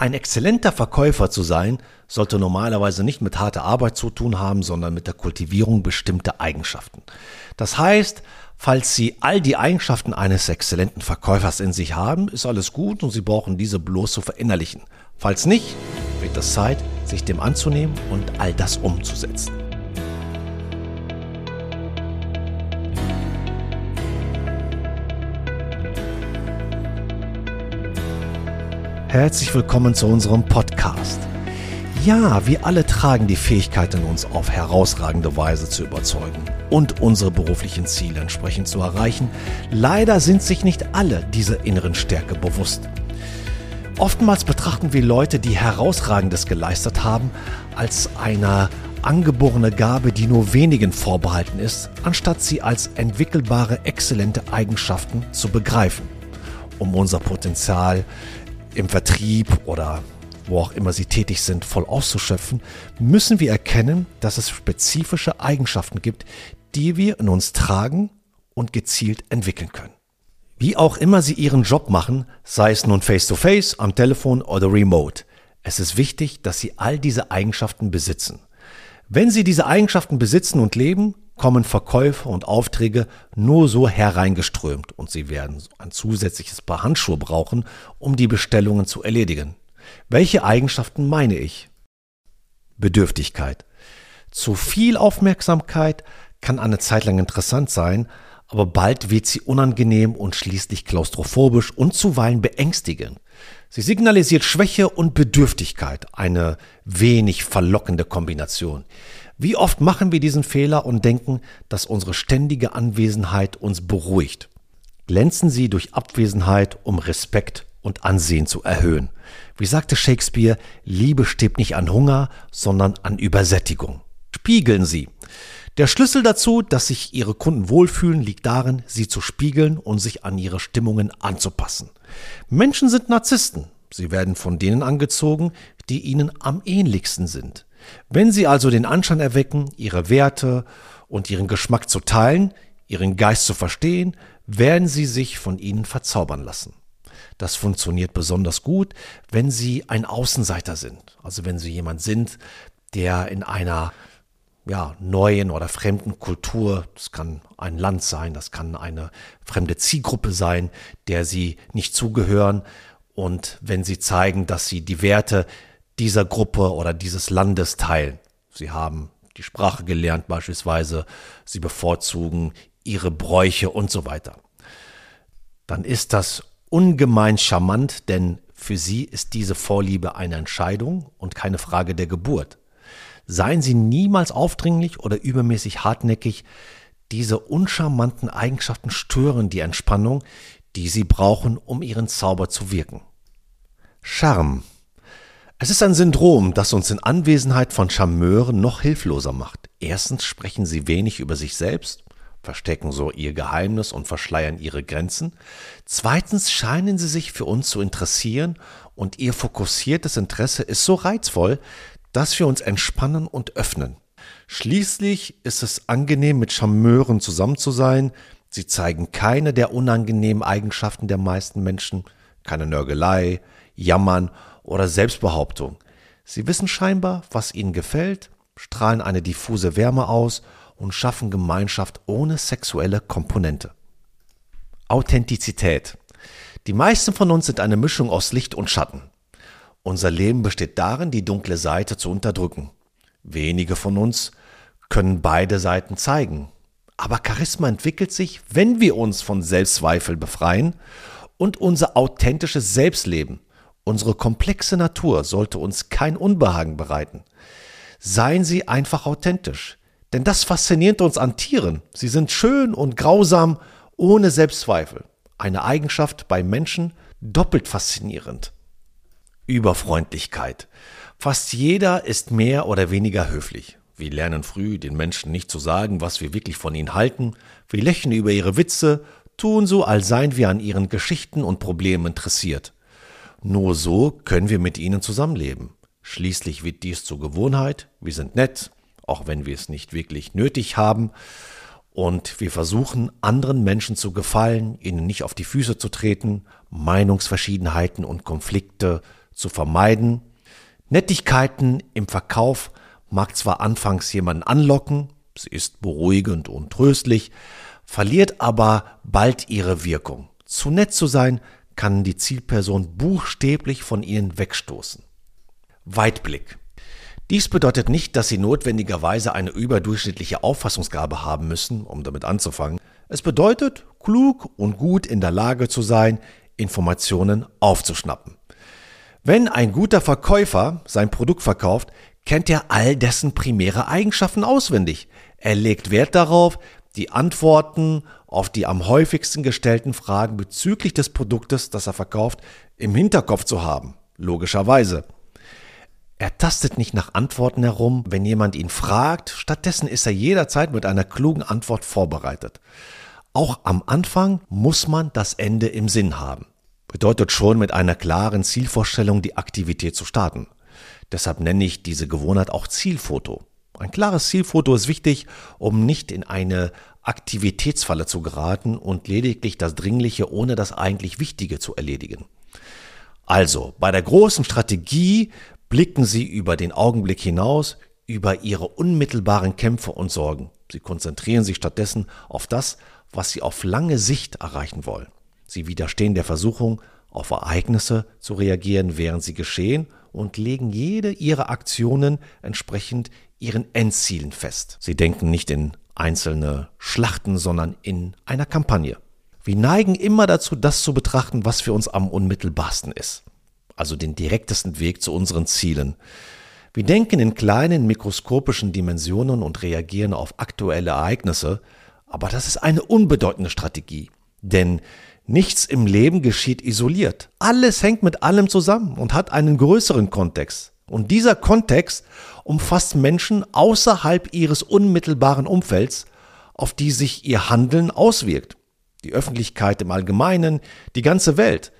Ein exzellenter Verkäufer zu sein, sollte normalerweise nicht mit harter Arbeit zu tun haben, sondern mit der Kultivierung bestimmter Eigenschaften. Das heißt, falls Sie all die Eigenschaften eines exzellenten Verkäufers in sich haben, ist alles gut und Sie brauchen diese bloß zu verinnerlichen. Falls nicht, wird es Zeit, sich dem anzunehmen und all das umzusetzen. Herzlich willkommen zu unserem Podcast. Ja, wir alle tragen die Fähigkeit in uns, auf herausragende Weise zu überzeugen und unsere beruflichen Ziele entsprechend zu erreichen. Leider sind sich nicht alle dieser inneren Stärke bewusst. Oftmals betrachten wir Leute, die herausragendes geleistet haben, als eine angeborene Gabe, die nur wenigen vorbehalten ist, anstatt sie als entwickelbare, exzellente Eigenschaften zu begreifen, um unser Potenzial im Vertrieb oder wo auch immer sie tätig sind, voll auszuschöpfen, müssen wir erkennen, dass es spezifische Eigenschaften gibt, die wir in uns tragen und gezielt entwickeln können. Wie auch immer Sie Ihren Job machen, sei es nun face-to-face, -face, am Telefon oder remote, es ist wichtig, dass Sie all diese Eigenschaften besitzen. Wenn Sie diese Eigenschaften besitzen und leben, kommen Verkäufe und Aufträge nur so hereingeströmt und Sie werden ein zusätzliches Paar Handschuhe brauchen, um die Bestellungen zu erledigen. Welche Eigenschaften meine ich? Bedürftigkeit. Zu viel Aufmerksamkeit kann eine Zeit lang interessant sein, aber bald wird sie unangenehm und schließlich klaustrophobisch und zuweilen beängstigend. Sie signalisiert Schwäche und Bedürftigkeit, eine wenig verlockende Kombination. Wie oft machen wir diesen Fehler und denken, dass unsere ständige Anwesenheit uns beruhigt? Glänzen Sie durch Abwesenheit, um Respekt und Ansehen zu erhöhen. Wie sagte Shakespeare, Liebe stirbt nicht an Hunger, sondern an Übersättigung. Spiegeln Sie. Der Schlüssel dazu, dass sich Ihre Kunden wohlfühlen, liegt darin, sie zu spiegeln und sich an ihre Stimmungen anzupassen. Menschen sind Narzissten. Sie werden von denen angezogen, die ihnen am ähnlichsten sind. Wenn Sie also den Anschein erwecken, Ihre Werte und Ihren Geschmack zu teilen, Ihren Geist zu verstehen, werden Sie sich von ihnen verzaubern lassen. Das funktioniert besonders gut, wenn Sie ein Außenseiter sind. Also wenn Sie jemand sind, der in einer ja, neuen oder fremden Kultur, das kann ein Land sein, das kann eine fremde Zielgruppe sein, der sie nicht zugehören. Und wenn sie zeigen, dass sie die Werte dieser Gruppe oder dieses Landes teilen, sie haben die Sprache gelernt beispielsweise, sie bevorzugen ihre Bräuche und so weiter, dann ist das ungemein charmant, denn für sie ist diese Vorliebe eine Entscheidung und keine Frage der Geburt. Seien Sie niemals aufdringlich oder übermäßig hartnäckig. Diese uncharmanten Eigenschaften stören die Entspannung, die Sie brauchen, um Ihren Zauber zu wirken. Charme. Es ist ein Syndrom, das uns in Anwesenheit von Charmeuren noch hilfloser macht. Erstens sprechen sie wenig über sich selbst, verstecken so ihr Geheimnis und verschleiern ihre Grenzen. Zweitens scheinen sie sich für uns zu interessieren und ihr fokussiertes Interesse ist so reizvoll, dass wir uns entspannen und öffnen. Schließlich ist es angenehm, mit Charmeuren zusammen zu sein. Sie zeigen keine der unangenehmen Eigenschaften der meisten Menschen, keine Nörgelei, Jammern oder Selbstbehauptung. Sie wissen scheinbar, was ihnen gefällt, strahlen eine diffuse Wärme aus und schaffen Gemeinschaft ohne sexuelle Komponente. Authentizität. Die meisten von uns sind eine Mischung aus Licht und Schatten. Unser Leben besteht darin, die dunkle Seite zu unterdrücken. Wenige von uns können beide Seiten zeigen. Aber Charisma entwickelt sich, wenn wir uns von Selbstzweifel befreien und unser authentisches Selbstleben. Unsere komplexe Natur sollte uns kein Unbehagen bereiten. Seien Sie einfach authentisch, denn das fasziniert uns an Tieren. Sie sind schön und grausam, ohne Selbstzweifel. Eine Eigenschaft bei Menschen doppelt faszinierend. Überfreundlichkeit. Fast jeder ist mehr oder weniger höflich. Wir lernen früh, den Menschen nicht zu sagen, was wir wirklich von ihnen halten. Wir lächeln über ihre Witze, tun so, als seien wir an ihren Geschichten und Problemen interessiert. Nur so können wir mit ihnen zusammenleben. Schließlich wird dies zur Gewohnheit. Wir sind nett, auch wenn wir es nicht wirklich nötig haben. Und wir versuchen, anderen Menschen zu gefallen, ihnen nicht auf die Füße zu treten, Meinungsverschiedenheiten und Konflikte zu vermeiden. Nettigkeiten im Verkauf mag zwar anfangs jemanden anlocken, sie ist beruhigend und tröstlich, verliert aber bald ihre Wirkung. Zu nett zu sein, kann die Zielperson buchstäblich von ihnen wegstoßen. Weitblick. Dies bedeutet nicht, dass Sie notwendigerweise eine überdurchschnittliche Auffassungsgabe haben müssen, um damit anzufangen. Es bedeutet, klug und gut in der Lage zu sein, Informationen aufzuschnappen. Wenn ein guter Verkäufer sein Produkt verkauft, kennt er all dessen primäre Eigenschaften auswendig. Er legt Wert darauf, die Antworten auf die am häufigsten gestellten Fragen bezüglich des Produktes, das er verkauft, im Hinterkopf zu haben. Logischerweise. Er tastet nicht nach Antworten herum, wenn jemand ihn fragt, stattdessen ist er jederzeit mit einer klugen Antwort vorbereitet. Auch am Anfang muss man das Ende im Sinn haben. Bedeutet schon mit einer klaren Zielvorstellung die Aktivität zu starten. Deshalb nenne ich diese Gewohnheit auch Zielfoto. Ein klares Zielfoto ist wichtig, um nicht in eine Aktivitätsfalle zu geraten und lediglich das Dringliche ohne das eigentlich Wichtige zu erledigen. Also, bei der großen Strategie blicken Sie über den Augenblick hinaus, über Ihre unmittelbaren Kämpfe und Sorgen. Sie konzentrieren sich stattdessen auf das, was Sie auf lange Sicht erreichen wollen. Sie widerstehen der Versuchung, auf Ereignisse zu reagieren, während sie geschehen und legen jede ihrer Aktionen entsprechend ihren Endzielen fest. Sie denken nicht in einzelne Schlachten, sondern in einer Kampagne. Wir neigen immer dazu, das zu betrachten, was für uns am unmittelbarsten ist also den direktesten Weg zu unseren Zielen. Wir denken in kleinen mikroskopischen Dimensionen und reagieren auf aktuelle Ereignisse, aber das ist eine unbedeutende Strategie, denn nichts im Leben geschieht isoliert. Alles hängt mit allem zusammen und hat einen größeren Kontext. Und dieser Kontext umfasst Menschen außerhalb ihres unmittelbaren Umfelds, auf die sich ihr Handeln auswirkt. Die Öffentlichkeit im Allgemeinen, die ganze Welt.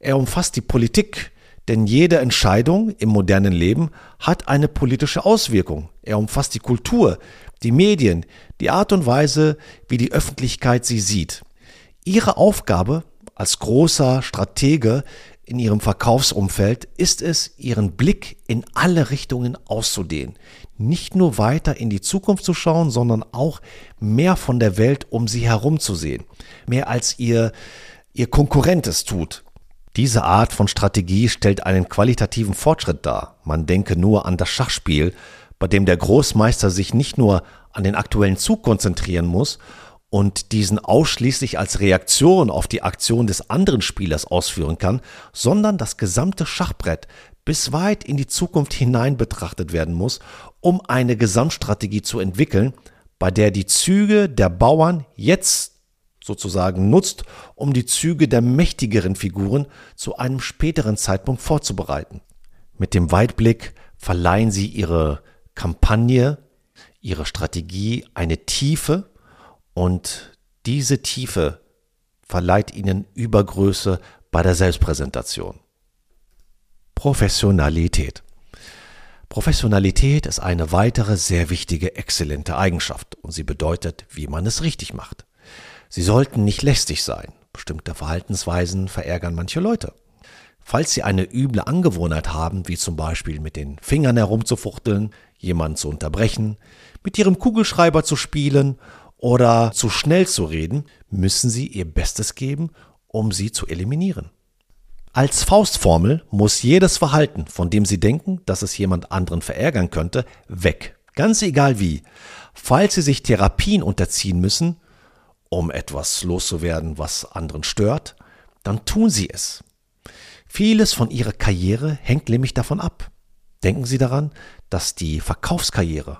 Er umfasst die Politik, denn jede Entscheidung im modernen Leben hat eine politische Auswirkung. Er umfasst die Kultur, die Medien, die Art und Weise, wie die Öffentlichkeit sie sieht. Ihre Aufgabe als großer Stratege in ihrem Verkaufsumfeld ist es, ihren Blick in alle Richtungen auszudehnen. Nicht nur weiter in die Zukunft zu schauen, sondern auch mehr von der Welt um sie herum zu sehen. Mehr als ihr, ihr Konkurrent es tut. Diese Art von Strategie stellt einen qualitativen Fortschritt dar. Man denke nur an das Schachspiel, bei dem der Großmeister sich nicht nur an den aktuellen Zug konzentrieren muss und diesen ausschließlich als Reaktion auf die Aktion des anderen Spielers ausführen kann, sondern das gesamte Schachbrett bis weit in die Zukunft hinein betrachtet werden muss, um eine Gesamtstrategie zu entwickeln, bei der die Züge der Bauern jetzt sozusagen nutzt, um die Züge der mächtigeren Figuren zu einem späteren Zeitpunkt vorzubereiten. Mit dem Weitblick verleihen sie ihre Kampagne, ihre Strategie eine Tiefe und diese Tiefe verleiht ihnen Übergröße bei der Selbstpräsentation. Professionalität. Professionalität ist eine weitere sehr wichtige, exzellente Eigenschaft und sie bedeutet, wie man es richtig macht. Sie sollten nicht lästig sein. Bestimmte Verhaltensweisen verärgern manche Leute. Falls Sie eine üble Angewohnheit haben, wie zum Beispiel mit den Fingern herumzufuchteln, jemanden zu unterbrechen, mit Ihrem Kugelschreiber zu spielen oder zu schnell zu reden, müssen Sie Ihr Bestes geben, um sie zu eliminieren. Als Faustformel muss jedes Verhalten, von dem Sie denken, dass es jemand anderen verärgern könnte, weg. Ganz egal wie. Falls Sie sich Therapien unterziehen müssen, um etwas loszuwerden, was anderen stört, dann tun Sie es. Vieles von Ihrer Karriere hängt nämlich davon ab. Denken Sie daran, dass die Verkaufskarriere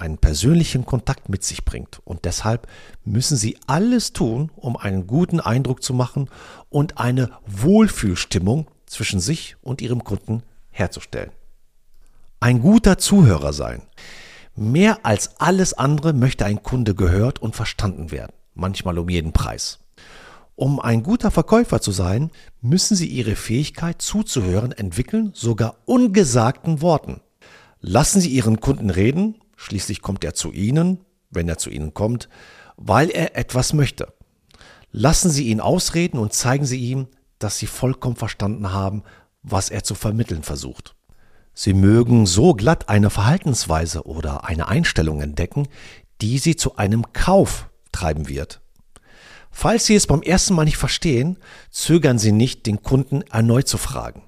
einen persönlichen Kontakt mit sich bringt und deshalb müssen Sie alles tun, um einen guten Eindruck zu machen und eine Wohlfühlstimmung zwischen sich und Ihrem Kunden herzustellen. Ein guter Zuhörer sein. Mehr als alles andere möchte ein Kunde gehört und verstanden werden manchmal um jeden Preis. Um ein guter Verkäufer zu sein, müssen Sie Ihre Fähigkeit zuzuhören entwickeln, sogar ungesagten Worten. Lassen Sie Ihren Kunden reden, schließlich kommt er zu Ihnen, wenn er zu Ihnen kommt, weil er etwas möchte. Lassen Sie ihn ausreden und zeigen Sie ihm, dass Sie vollkommen verstanden haben, was er zu vermitteln versucht. Sie mögen so glatt eine Verhaltensweise oder eine Einstellung entdecken, die Sie zu einem Kauf treiben wird. Falls Sie es beim ersten Mal nicht verstehen, zögern Sie nicht, den Kunden erneut zu fragen.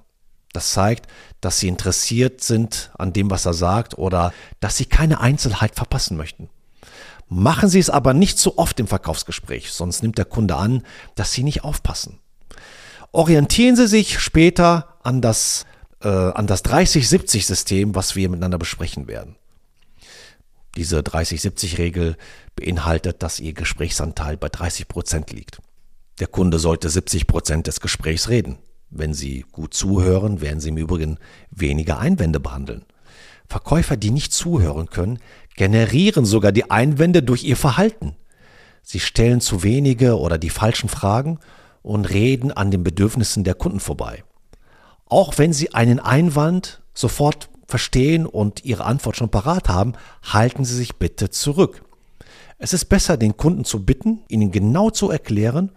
Das zeigt, dass Sie interessiert sind an dem, was er sagt oder dass Sie keine Einzelheit verpassen möchten. Machen Sie es aber nicht zu oft im Verkaufsgespräch, sonst nimmt der Kunde an, dass Sie nicht aufpassen. Orientieren Sie sich später an das, äh, an das 30-70-System, was wir miteinander besprechen werden. Diese 30-70-Regel beinhaltet, dass Ihr Gesprächsanteil bei 30 Prozent liegt. Der Kunde sollte 70 Prozent des Gesprächs reden. Wenn Sie gut zuhören, werden Sie im Übrigen weniger Einwände behandeln. Verkäufer, die nicht zuhören können, generieren sogar die Einwände durch ihr Verhalten. Sie stellen zu wenige oder die falschen Fragen und reden an den Bedürfnissen der Kunden vorbei. Auch wenn Sie einen Einwand sofort verstehen und Ihre Antwort schon parat haben, halten Sie sich bitte zurück. Es ist besser, den Kunden zu bitten, Ihnen genau zu erklären,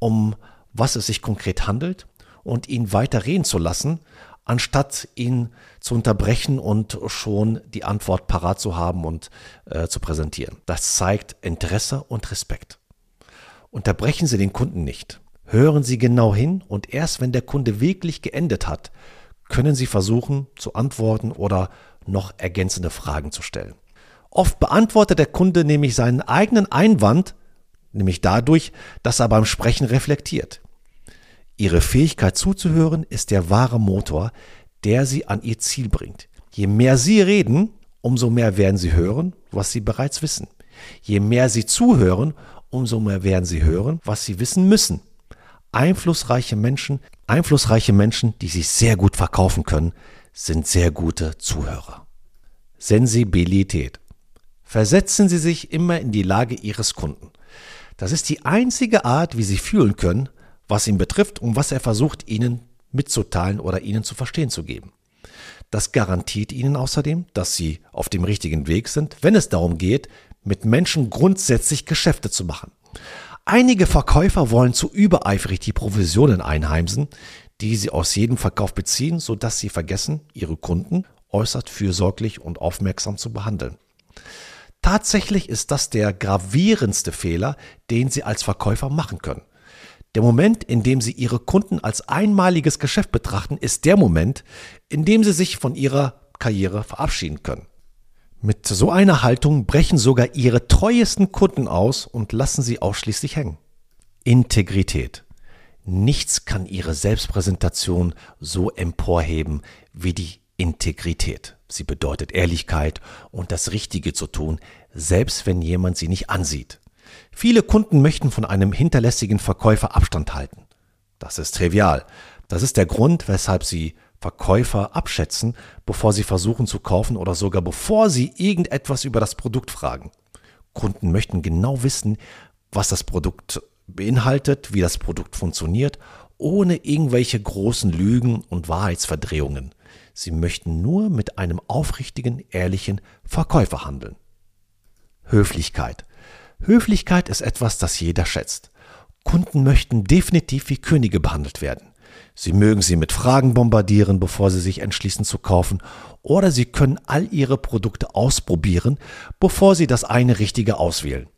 um was es sich konkret handelt und ihn weiter reden zu lassen, anstatt ihn zu unterbrechen und schon die Antwort parat zu haben und äh, zu präsentieren. Das zeigt Interesse und Respekt. Unterbrechen Sie den Kunden nicht. Hören Sie genau hin und erst wenn der Kunde wirklich geendet hat, können Sie versuchen zu antworten oder noch ergänzende Fragen zu stellen. Oft beantwortet der Kunde nämlich seinen eigenen Einwand, nämlich dadurch, dass er beim Sprechen reflektiert. Ihre Fähigkeit zuzuhören ist der wahre Motor, der Sie an Ihr Ziel bringt. Je mehr Sie reden, umso mehr werden Sie hören, was Sie bereits wissen. Je mehr Sie zuhören, umso mehr werden Sie hören, was Sie wissen müssen. Einflussreiche Menschen, einflussreiche Menschen, die sich sehr gut verkaufen können, sind sehr gute Zuhörer. Sensibilität. Versetzen Sie sich immer in die Lage Ihres Kunden. Das ist die einzige Art, wie Sie fühlen können, was ihn betrifft und was er versucht, Ihnen mitzuteilen oder Ihnen zu verstehen zu geben. Das garantiert Ihnen außerdem, dass Sie auf dem richtigen Weg sind, wenn es darum geht, mit Menschen grundsätzlich Geschäfte zu machen. Einige Verkäufer wollen zu übereifrig die Provisionen einheimsen, die sie aus jedem Verkauf beziehen, sodass sie vergessen, ihre Kunden äußerst fürsorglich und aufmerksam zu behandeln. Tatsächlich ist das der gravierendste Fehler, den Sie als Verkäufer machen können. Der Moment, in dem Sie Ihre Kunden als einmaliges Geschäft betrachten, ist der Moment, in dem Sie sich von Ihrer Karriere verabschieden können. Mit so einer Haltung brechen sogar Ihre treuesten Kunden aus und lassen Sie ausschließlich hängen. Integrität. Nichts kann Ihre Selbstpräsentation so emporheben wie die Integrität. Sie bedeutet Ehrlichkeit und das Richtige zu tun, selbst wenn jemand Sie nicht ansieht. Viele Kunden möchten von einem hinterlässigen Verkäufer Abstand halten. Das ist trivial. Das ist der Grund, weshalb sie Verkäufer abschätzen, bevor sie versuchen zu kaufen oder sogar bevor sie irgendetwas über das Produkt fragen. Kunden möchten genau wissen, was das Produkt beinhaltet, wie das Produkt funktioniert, ohne irgendwelche großen Lügen und Wahrheitsverdrehungen. Sie möchten nur mit einem aufrichtigen, ehrlichen Verkäufer handeln. Höflichkeit. Höflichkeit ist etwas, das jeder schätzt. Kunden möchten definitiv wie Könige behandelt werden. Sie mögen sie mit Fragen bombardieren, bevor sie sich entschließen zu kaufen, oder sie können all ihre Produkte ausprobieren, bevor sie das eine Richtige auswählen.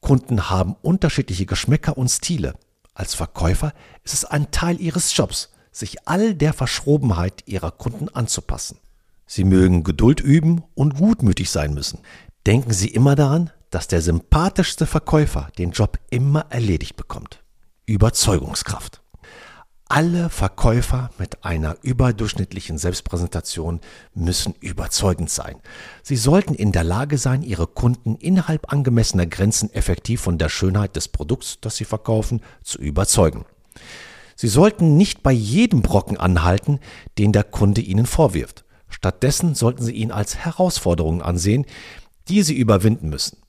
Kunden haben unterschiedliche Geschmäcker und Stile. Als Verkäufer ist es ein Teil ihres Jobs, sich all der Verschrobenheit ihrer Kunden anzupassen. Sie mögen Geduld üben und gutmütig sein müssen. Denken Sie immer daran, dass der sympathischste Verkäufer den Job immer erledigt bekommt. Überzeugungskraft. Alle Verkäufer mit einer überdurchschnittlichen Selbstpräsentation müssen überzeugend sein. Sie sollten in der Lage sein, ihre Kunden innerhalb angemessener Grenzen effektiv von der Schönheit des Produkts, das sie verkaufen, zu überzeugen. Sie sollten nicht bei jedem Brocken anhalten, den der Kunde ihnen vorwirft. Stattdessen sollten sie ihn als Herausforderungen ansehen, die sie überwinden müssen.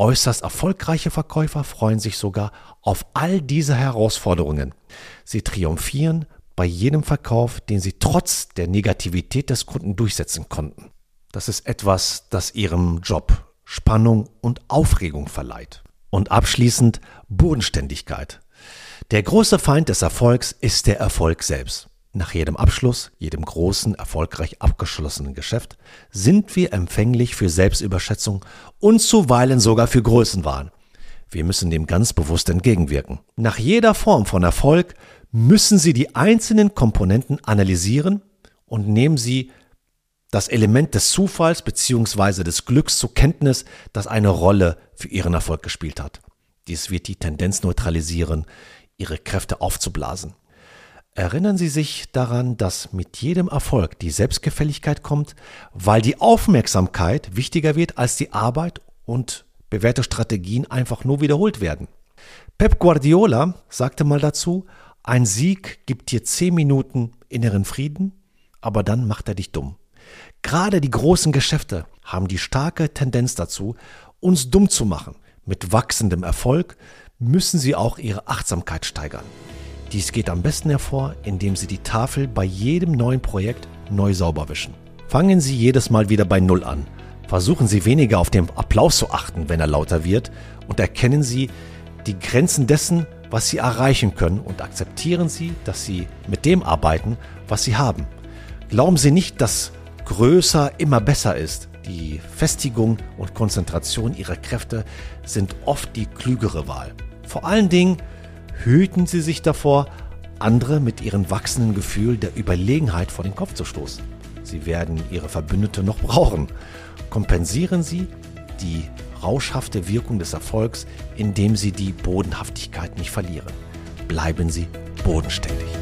Äußerst erfolgreiche Verkäufer freuen sich sogar auf all diese Herausforderungen. Sie triumphieren bei jedem Verkauf, den sie trotz der Negativität des Kunden durchsetzen konnten. Das ist etwas, das ihrem Job Spannung und Aufregung verleiht. Und abschließend Bodenständigkeit. Der große Feind des Erfolgs ist der Erfolg selbst. Nach jedem Abschluss, jedem großen, erfolgreich abgeschlossenen Geschäft sind wir empfänglich für Selbstüberschätzung und zuweilen sogar für Größenwahn. Wir müssen dem ganz bewusst entgegenwirken. Nach jeder Form von Erfolg müssen Sie die einzelnen Komponenten analysieren und nehmen Sie das Element des Zufalls bzw. des Glücks zur Kenntnis, das eine Rolle für Ihren Erfolg gespielt hat. Dies wird die Tendenz neutralisieren, Ihre Kräfte aufzublasen. Erinnern Sie sich daran, dass mit jedem Erfolg die Selbstgefälligkeit kommt, weil die Aufmerksamkeit wichtiger wird als die Arbeit und bewährte Strategien einfach nur wiederholt werden. Pep Guardiola sagte mal dazu, ein Sieg gibt dir zehn Minuten inneren Frieden, aber dann macht er dich dumm. Gerade die großen Geschäfte haben die starke Tendenz dazu, uns dumm zu machen. Mit wachsendem Erfolg müssen sie auch ihre Achtsamkeit steigern. Dies geht am besten hervor, indem Sie die Tafel bei jedem neuen Projekt neu sauber wischen. Fangen Sie jedes Mal wieder bei Null an. Versuchen Sie weniger auf den Applaus zu achten, wenn er lauter wird, und erkennen Sie die Grenzen dessen, was Sie erreichen können, und akzeptieren Sie, dass Sie mit dem arbeiten, was Sie haben. Glauben Sie nicht, dass größer immer besser ist. Die Festigung und Konzentration Ihrer Kräfte sind oft die klügere Wahl. Vor allen Dingen hüten sie sich davor, andere mit ihrem wachsenden Gefühl der Überlegenheit vor den Kopf zu stoßen. Sie werden ihre Verbündete noch brauchen. Kompensieren Sie die rauschhafte Wirkung des Erfolgs, indem Sie die Bodenhaftigkeit nicht verlieren. Bleiben Sie bodenständig.